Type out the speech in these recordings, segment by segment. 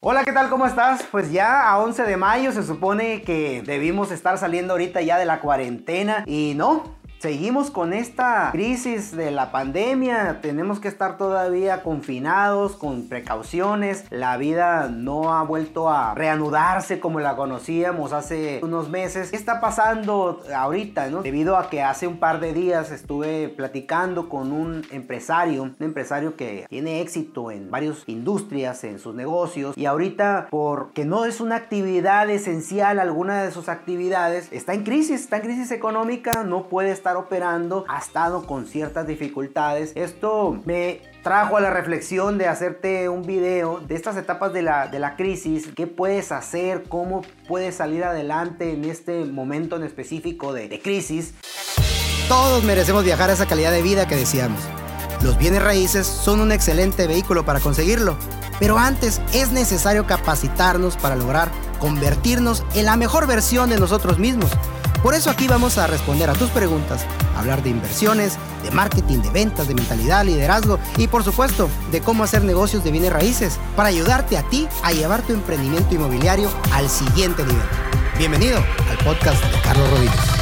Hola, ¿qué tal? ¿Cómo estás? Pues ya a 11 de mayo se supone que debimos estar saliendo ahorita ya de la cuarentena y no, Seguimos con esta crisis de la pandemia, tenemos que estar todavía confinados con precauciones, la vida no ha vuelto a reanudarse como la conocíamos hace unos meses. ¿Qué está pasando ahorita? No? Debido a que hace un par de días estuve platicando con un empresario, un empresario que tiene éxito en varias industrias, en sus negocios y ahorita porque no es una actividad esencial alguna de sus actividades, está en crisis, está en crisis económica, no puede estar operando ha estado con ciertas dificultades. Esto me trajo a la reflexión de hacerte un video de estas etapas de la, de la crisis, qué puedes hacer, cómo puedes salir adelante en este momento en específico de, de crisis. Todos merecemos viajar a esa calidad de vida que deseamos. Los bienes raíces son un excelente vehículo para conseguirlo, pero antes es necesario capacitarnos para lograr convertirnos en la mejor versión de nosotros mismos por eso aquí vamos a responder a tus preguntas, hablar de inversiones, de marketing, de ventas, de mentalidad, liderazgo y por supuesto de cómo hacer negocios de bienes raíces para ayudarte a ti a llevar tu emprendimiento inmobiliario al siguiente nivel. Bienvenido al podcast de Carlos Rodríguez.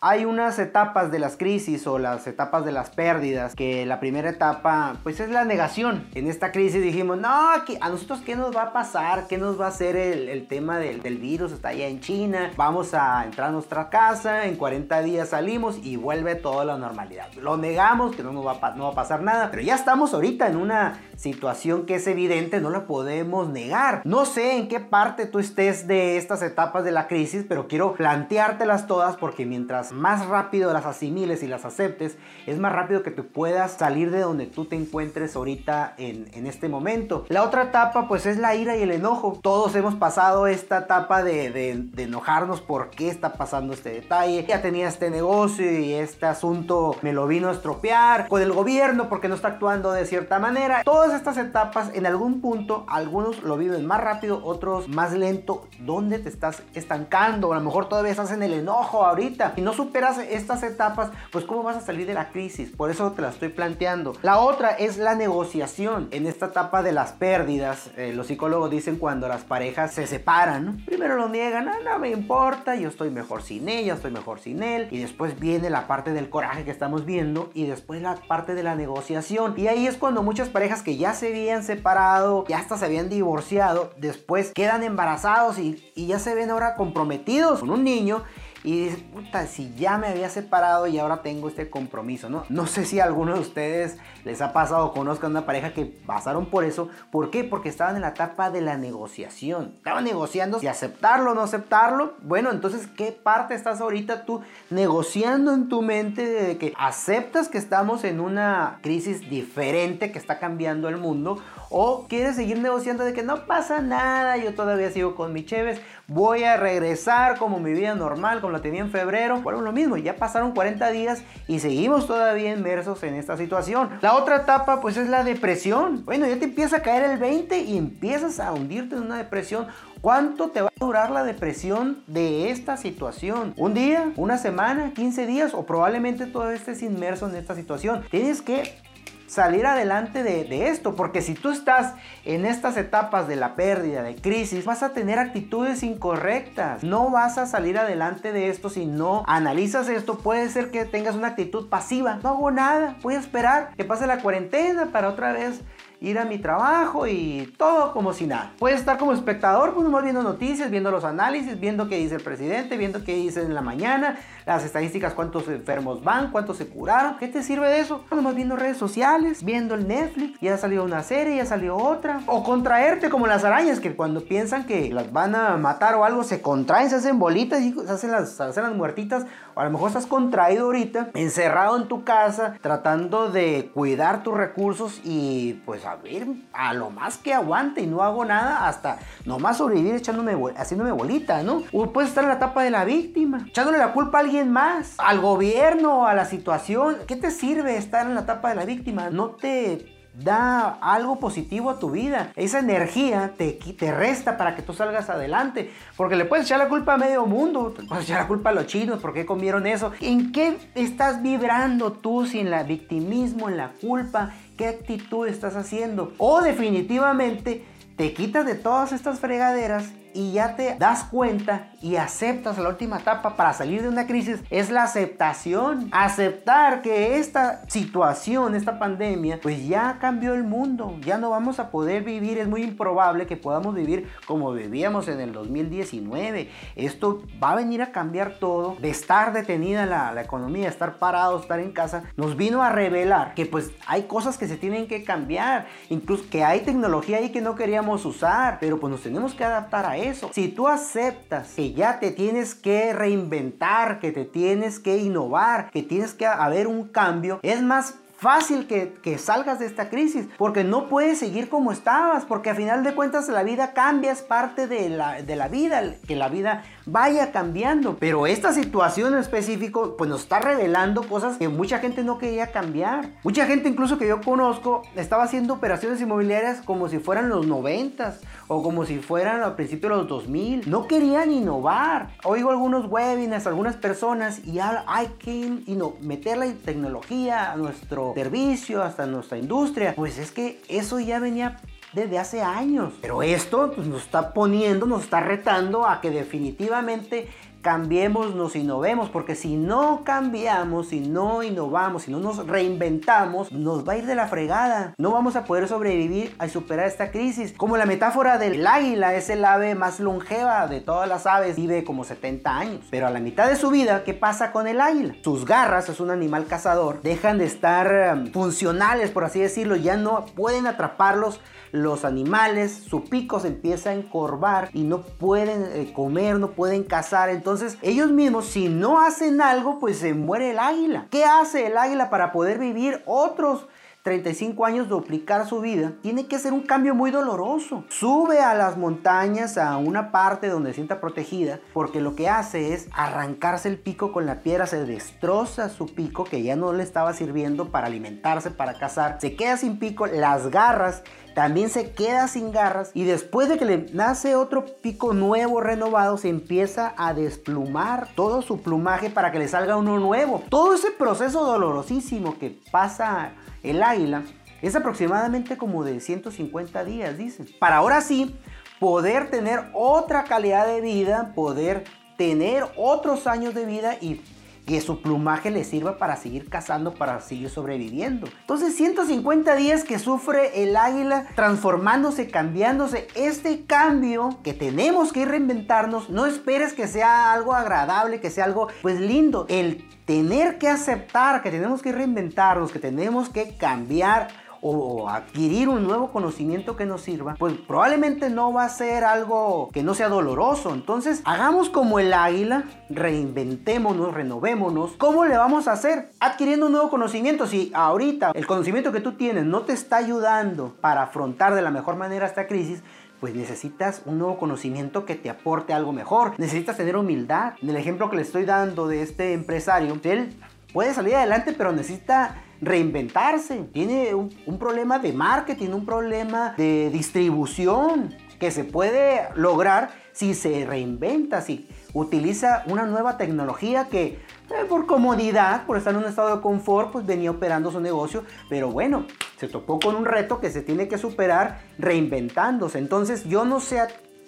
Hay unas etapas de las crisis o las etapas de las pérdidas que la primera etapa pues es la negación. En esta crisis dijimos, no, a nosotros qué nos va a pasar, qué nos va a hacer el, tema del, virus, está allá en China, vamos a entrar a nuestra casa, en 40 días salimos y vuelve todo a la normalidad. Lo negamos, que no nos va a, no va a pasar nada, pero ya estamos ahorita en una situación que es evidente, no la podemos negar. No sé en qué parte tú estés de estas etapas de la crisis, pero quiero planteártelas todas porque mientras más rápido las asimiles y las aceptes, es más rápido que tú puedas salir de donde tú te encuentres ahorita en, en este momento. La otra etapa pues es la ira y el enojo. Todos hemos pasado esta etapa de, de, enojarnos por qué está pasando este detalle. Ya tenía este negocio y este asunto me lo vino a estropear con el gobierno porque no está actuando de cierta manera. Todas estas etapas en algún punto, algunos lo viven más rápido, otros más lento. ¿Dónde te estás estancando? A lo mejor todavía estás en el enojo ahorita y no superas estas etapas, pues cómo vas a salir de la crisis. Por eso te la estoy planteando. La otra es la negociación. En esta etapa de las pérdidas, eh, los psicólogos dicen cuando las parejas se separan, primero lo niegan, ah, no me importa, yo estoy mejor sin ella, estoy mejor sin él. Y después viene la parte del coraje que estamos viendo y después la parte de la negociación. Y ahí es cuando muchas parejas que ya se habían separado, ya hasta se habían divorciado, después quedan embarazados y, y ya se ven ahora comprometidos con un niño y dices, puta, si ya me había separado y ahora tengo este compromiso, ¿no? No sé si a alguno de ustedes les ha pasado o conozcan una pareja que pasaron por eso. ¿Por qué? Porque estaban en la etapa de la negociación. Estaban negociando si aceptarlo o no aceptarlo. Bueno, entonces, ¿qué parte estás ahorita tú negociando en tu mente de que aceptas que estamos en una crisis diferente que está cambiando el mundo? ¿O quieres seguir negociando de que no pasa nada, yo todavía sigo con mi Cheves, voy a regresar como mi vida normal, como la tenía en febrero? Bueno, lo mismo, ya pasaron 40 días y seguimos todavía inmersos en esta situación. La otra etapa pues es la depresión. Bueno, ya te empieza a caer el 20 y empiezas a hundirte en una depresión. ¿Cuánto te va a durar la depresión de esta situación? ¿Un día? ¿Una semana? ¿15 días? ¿O probablemente todavía estés inmerso en esta situación? Tienes que salir adelante de, esto, porque si tú estás en estas etapas de la pérdida, de crisis, vas a tener actitudes incorrectas, no vas a salir adelante de esto si no analizas esto, puede ser que tengas una actitud pasiva, no hago nada, voy a esperar que pase la cuarentena para otra vez ir a mi trabajo y todo como si nada. Puedes estar como espectador, pues nomás viendo noticias, viendo los análisis, viendo qué dice el presidente, viendo qué dice en la mañana, las estadísticas, cuántos enfermos van, cuántos se curaron. ¿Qué te sirve de eso? Nomás viendo redes sociales, viendo el Netflix, ya salió una serie, ya salió otra. O contraerte como las arañas, que cuando piensan que las van a matar o algo, se contraen, se hacen bolitas y se hacen las, se hacen las muertitas. O a lo mejor estás contraído ahorita, encerrado en tu casa, tratando de cuidar tus recursos y pues a ver, a lo más que aguante y no hago nada hasta nomás sobrevivir echándome, haciéndome bolita, ¿no? O puedes estar en la etapa de la víctima, echándole la culpa a alguien más, al gobierno, a la situación. ¿Qué te sirve estar en la etapa de la víctima? No te da algo positivo a tu vida. Esa energía te, te resta para que tú salgas adelante. Porque le puedes echar la culpa a medio mundo, te puedes echar la culpa a los chinos, ¿por qué comieron eso? ¿En qué estás vibrando tú sin la victimismo, en la culpa? ¿Qué actitud estás haciendo? O definitivamente te quitas de todas estas fregaderas y ya te das cuenta y aceptas la última etapa para salir de una crisis es la aceptación. Aceptar que esta situación, esta pandemia, pues ya cambió el mundo. Ya no vamos a poder vivir. Es muy improbable que podamos vivir como vivíamos en el 2019. Esto va a venir a cambiar todo. De estar detenida la, la economía, estar parado, estar en casa, nos vino a revelar que pues hay cosas que se tienen que cambiar. Incluso que hay tecnología ahí que no queríamos usar. Pero pues nos tenemos que adaptar a eso. Si tú aceptas que ya te tienes que reinventar, que te tienes que innovar, que tienes que haber un cambio, es más fácil que, salgas de esta crisis, porque no puedes seguir como estabas, porque a final de cuentas la vida cambia, es parte de la, de la vida, que la vida vaya cambiando. Pero esta situación en específico, pues nos está revelando cosas que mucha gente no quería cambiar. Mucha gente incluso que yo conozco estaba haciendo operaciones inmobiliarias como si fueran los 90 o como si fueran al principio de los 2000. No querían innovar. Oigo algunos webinars, algunas personas y hay que meter la tecnología a nuestro servicio, hasta nuestra industria. Pues es que eso ya venía desde hace años. Pero esto pues, nos está poniendo, nos está retando a que definitivamente cambiemos, nos innovemos, porque si no cambiamos, si no innovamos, si no nos reinventamos, nos va a ir de la fregada. No vamos a poder sobrevivir a superar esta crisis. Como la metáfora del águila, es el ave más longeva de todas las aves, vive como 70 años. Pero a la mitad de su vida, ¿qué pasa con el águila? Sus garras, es un animal cazador, dejan de estar um, funcionales, por así decirlo, ya no pueden atraparlos los animales, su pico se empieza a encorvar y no pueden eh, comer, no pueden cazar. Entonces ellos mismos, si no hacen algo, pues se muere el águila. ¿Qué hace el águila para poder vivir otros 35 años duplicar su vida, tiene que ser un cambio muy doloroso. Sube a las montañas a una parte donde se sienta protegida, porque lo que hace es arrancarse el pico con la piedra, se destroza su pico que ya no le estaba sirviendo para alimentarse, para cazar, se queda sin pico, las garras también se queda sin garras y después de que le nace otro pico nuevo renovado se empieza a desplumar todo su plumaje para que le salga uno nuevo. Todo ese proceso dolorosísimo que pasa el águila es aproximadamente como de 150 días, dicen. Para ahora sí poder tener otra calidad de vida, poder tener otros años de vida y que su plumaje le sirva para seguir cazando, para seguir sobreviviendo. Entonces 150 días que sufre el águila transformándose, cambiándose. Este cambio que tenemos que reinventarnos, no esperes que sea algo agradable, que sea algo pues lindo. El tener que aceptar que tenemos que reinventarnos, que tenemos que cambiar o adquirir un nuevo conocimiento que nos sirva, pues probablemente no va a ser algo que no sea doloroso. Entonces, hagamos como el águila, reinventémonos, renovémonos. ¿Cómo le vamos a hacer? Adquiriendo un nuevo conocimiento. Si ahorita el conocimiento que tú tienes no te está ayudando para afrontar de la mejor manera esta crisis, pues necesitas un nuevo conocimiento que te aporte algo mejor. Necesitas tener humildad. En el ejemplo que le estoy dando de este empresario, él puede salir adelante, pero necesita reinventarse. Tiene un, problema de marketing, un problema de distribución que se puede lograr si se reinventa, si utiliza una nueva tecnología que eh, por comodidad, por estar en un estado de confort, pues venía operando su negocio, pero bueno, se topó con un reto que se tiene que superar reinventándose. Entonces yo no sé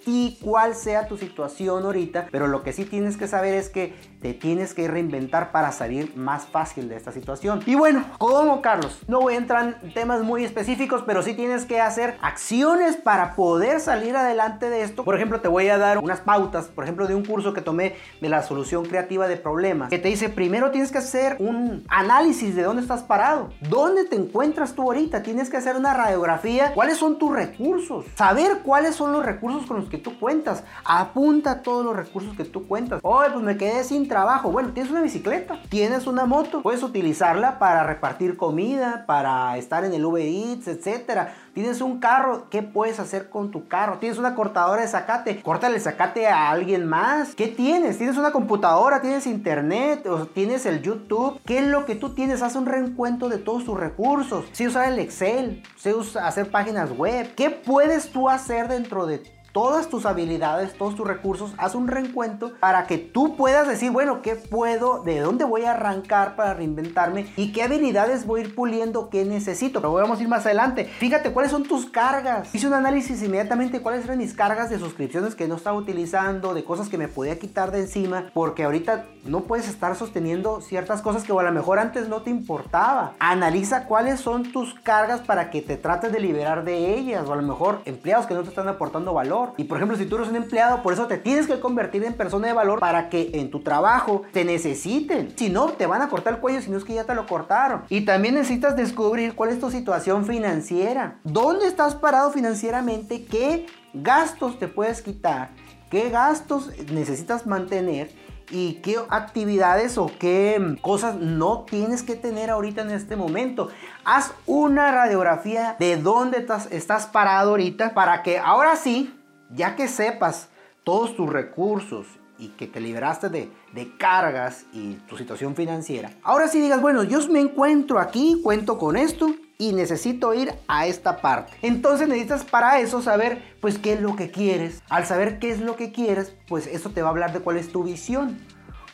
y cuál sea tu situación ahorita, pero lo que sí tienes que saber es que te tienes que reinventar para salir más fácil de esta situación. Y bueno, ¿cómo Carlos? No voy a entrar en temas muy específicos, pero sí tienes que hacer acciones para poder salir adelante de esto. Por ejemplo, te voy a dar unas pautas, por ejemplo, de un curso que tomé de la solución creativa de problemas, que te dice, primero tienes que hacer un análisis de dónde estás parado, dónde te encuentras tú ahorita, tienes que hacer una radiografía, cuáles son tus recursos, saber cuáles son los recursos con los que tú cuentas. Apunta todos los recursos que tú cuentas. Oye, pues me quedé sin trabajo. Bueno, tienes una bicicleta, tienes una moto, puedes utilizarla para repartir comida, para estar en el Uber Eats, etcétera. Tienes un carro, ¿qué puedes hacer con tu carro? Tienes una cortadora de zacate, córtale el zacate a alguien más. ¿Qué tienes? Tienes una computadora, tienes internet, o tienes el YouTube. ¿Qué es lo que tú tienes? Haz un reencuentro de todos tus recursos. Si usar el Excel, si usar hacer páginas web. ¿Qué puedes tú hacer dentro de todas tus habilidades, todos tus recursos, haz un reencuentro para que tú puedas decir, bueno, ¿qué puedo? ¿De dónde voy a arrancar para reinventarme? ¿Y qué habilidades voy a ir puliendo? ¿Qué necesito? Pero vamos a ir más adelante. Fíjate cuáles son tus cargas. Hice un análisis inmediatamente cuáles eran mis cargas de suscripciones que no estaba utilizando, de cosas que me podía quitar de encima, porque ahorita no puedes estar sosteniendo ciertas cosas que a lo mejor antes no te importaba. Analiza cuáles son tus cargas para que te trates de liberar de ellas, o a lo mejor empleados que no te están aportando valor y por ejemplo, si tú eres un empleado, por eso te tienes que convertir en persona de valor para que en tu trabajo te necesiten. Si no, te van a cortar el cuello si no es que ya te lo cortaron. Y también necesitas descubrir cuál es tu situación financiera. ¿Dónde estás parado financieramente? ¿Qué gastos te puedes quitar? ¿Qué gastos necesitas mantener? y qué actividades o qué cosas no tienes que tener ahorita en este momento. Haz una radiografía de dónde estás, estás parado ahorita para que ahora sí ya que sepas todos tus recursos y que te liberaste de, cargas y tu situación financiera, ahora sí digas, bueno, yo me encuentro aquí, cuento con esto y necesito ir a esta parte. Entonces necesitas para eso saber pues qué es lo que quieres. Al saber qué es lo que quieres, pues eso te va a hablar de cuál es tu visión.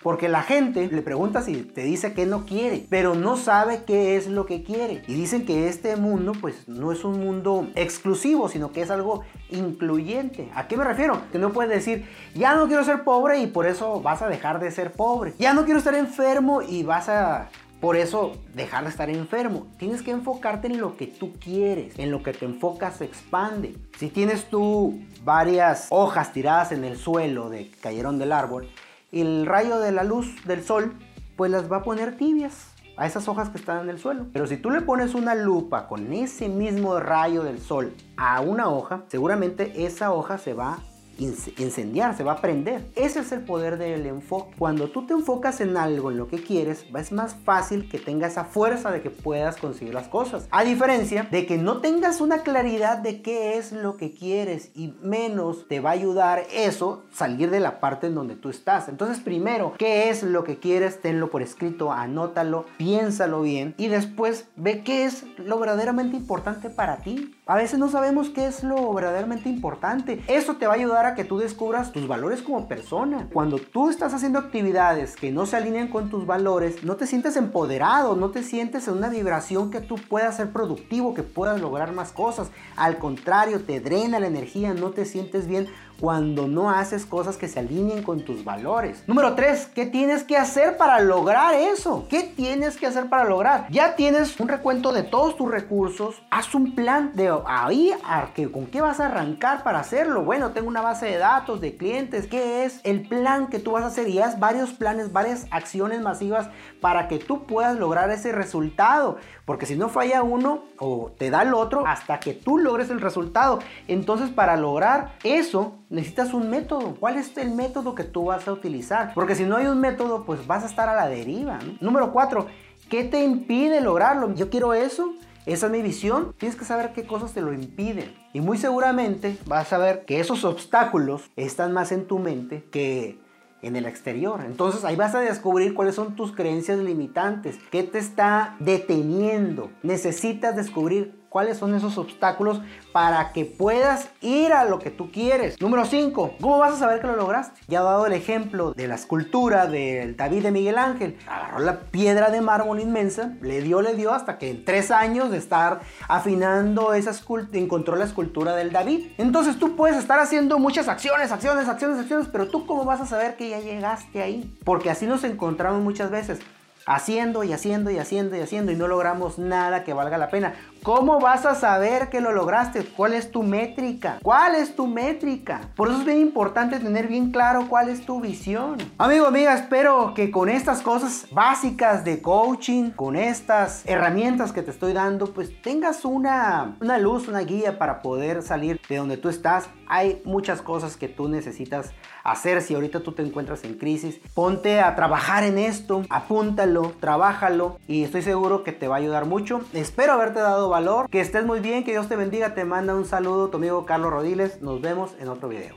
Porque la gente le pregunta si te dice que no quiere, pero no sabe qué es lo que quiere. Y dicen que este mundo pues no es un mundo exclusivo, sino que es algo incluyente. ¿A qué me refiero? Que no puedes decir, ya no quiero ser pobre y por eso vas a dejar de ser pobre. Ya no quiero estar enfermo y vas a por eso, dejar de estar enfermo. Tienes que enfocarte en lo que tú quieres. En lo que te enfocas se expande. Si tienes tú varias hojas tiradas en el suelo de que cayeron del árbol, el rayo de la luz del sol, pues las va a poner tibias a esas hojas que están en el suelo. Pero si tú le pones una lupa con ese mismo rayo del sol a una hoja, seguramente esa hoja se va incendiar, se va a prender. Ese es el poder del enfoque. Cuando tú te enfocas en algo, en lo que quieres, es más fácil que tenga esa fuerza de que puedas conseguir las cosas. A diferencia de que no tengas una claridad de qué es lo que quieres y menos te va a ayudar eso salir de la parte en donde tú estás. Entonces, primero, ¿qué es lo que quieres? Tenlo por escrito, anótalo, piénsalo bien y después ve qué es lo verdaderamente importante para ti. A veces no sabemos qué es lo verdaderamente importante. Eso te va a ayudar que tú descubras tus valores como persona. Cuando tú estás haciendo actividades que no se alinean con tus valores, no te sientes empoderado, no te sientes en una vibración que tú puedas ser productivo, que puedas lograr más cosas. Al contrario, te drena la energía, no te sientes bien cuando no haces cosas que se alineen con tus valores. Número 3, ¿qué tienes que hacer para lograr eso? ¿Qué tienes que hacer para lograr? Ya tienes un recuento de todos tus recursos, haz un plan de ahí a que, con qué vas a arrancar para hacerlo. Bueno, tengo una base de datos de clientes, ¿qué es el plan que tú vas a hacer? Y haz varios planes, varias acciones masivas para que tú puedas lograr ese resultado. Porque si no falla uno o te da el otro hasta que tú logres el resultado. Entonces para lograr eso necesitas un método. ¿Cuál es el método que tú vas a utilizar? Porque si no hay un método pues vas a estar a la deriva. Número cuatro, ¿qué te impide lograrlo? Yo quiero eso. Esa es mi visión. Tienes que saber qué cosas te lo impiden. Y muy seguramente vas a ver que esos obstáculos están más en tu mente que en el exterior. Entonces ahí vas a descubrir cuáles son tus creencias limitantes, qué te está deteniendo. Necesitas descubrir cuáles son esos obstáculos para que puedas ir a lo que tú quieres. Número 5. ¿Cómo vas a saber que lo lograste? Ya he dado el ejemplo de la escultura del David de Miguel Ángel. Agarró la piedra de mármol inmensa, le dio, le dio hasta que en tres años de estar afinando esa escultura, encontró la escultura del David. Entonces tú puedes estar haciendo muchas acciones, acciones, acciones, acciones, pero tú cómo vas a saber que ya llegaste ahí? Porque así nos encontramos muchas veces haciendo y haciendo y haciendo y haciendo y no logramos nada que valga la pena. ¿Cómo vas a saber que lo lograste? ¿Cuál es tu métrica? ¿Cuál es tu métrica? Por eso es bien importante tener bien claro cuál es tu visión. Amigo, amiga, espero que con estas cosas básicas de coaching, con estas herramientas que te estoy dando, pues tengas una, una luz, una guía para poder salir de donde tú estás. Hay muchas cosas que tú necesitas hacer si ahorita tú te encuentras en crisis. Ponte a trabajar en esto, apúntalo, trabájalo y estoy seguro que te va a ayudar mucho. Espero haberte dado valor, que estés muy bien, que Dios te bendiga, te manda un saludo tu amigo Carlos Rodiles, nos vemos en otro video.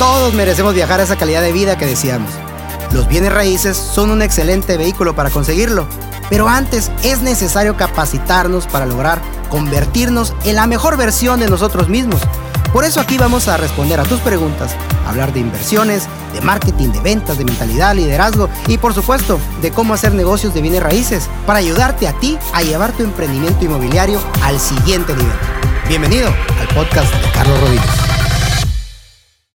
Todos merecemos viajar a esa calidad de vida que deseamos. Los bienes raíces son un excelente vehículo para conseguirlo, pero antes es necesario capacitarnos para lograr convertirnos en la mejor versión de nosotros mismos. Por eso aquí vamos a responder a tus preguntas, hablar de inversiones, de marketing, de ventas, de mentalidad, liderazgo y por supuesto de cómo hacer negocios de bienes raíces para ayudarte a ti a llevar tu emprendimiento inmobiliario al siguiente nivel. Bienvenido al podcast de Carlos Rodríguez.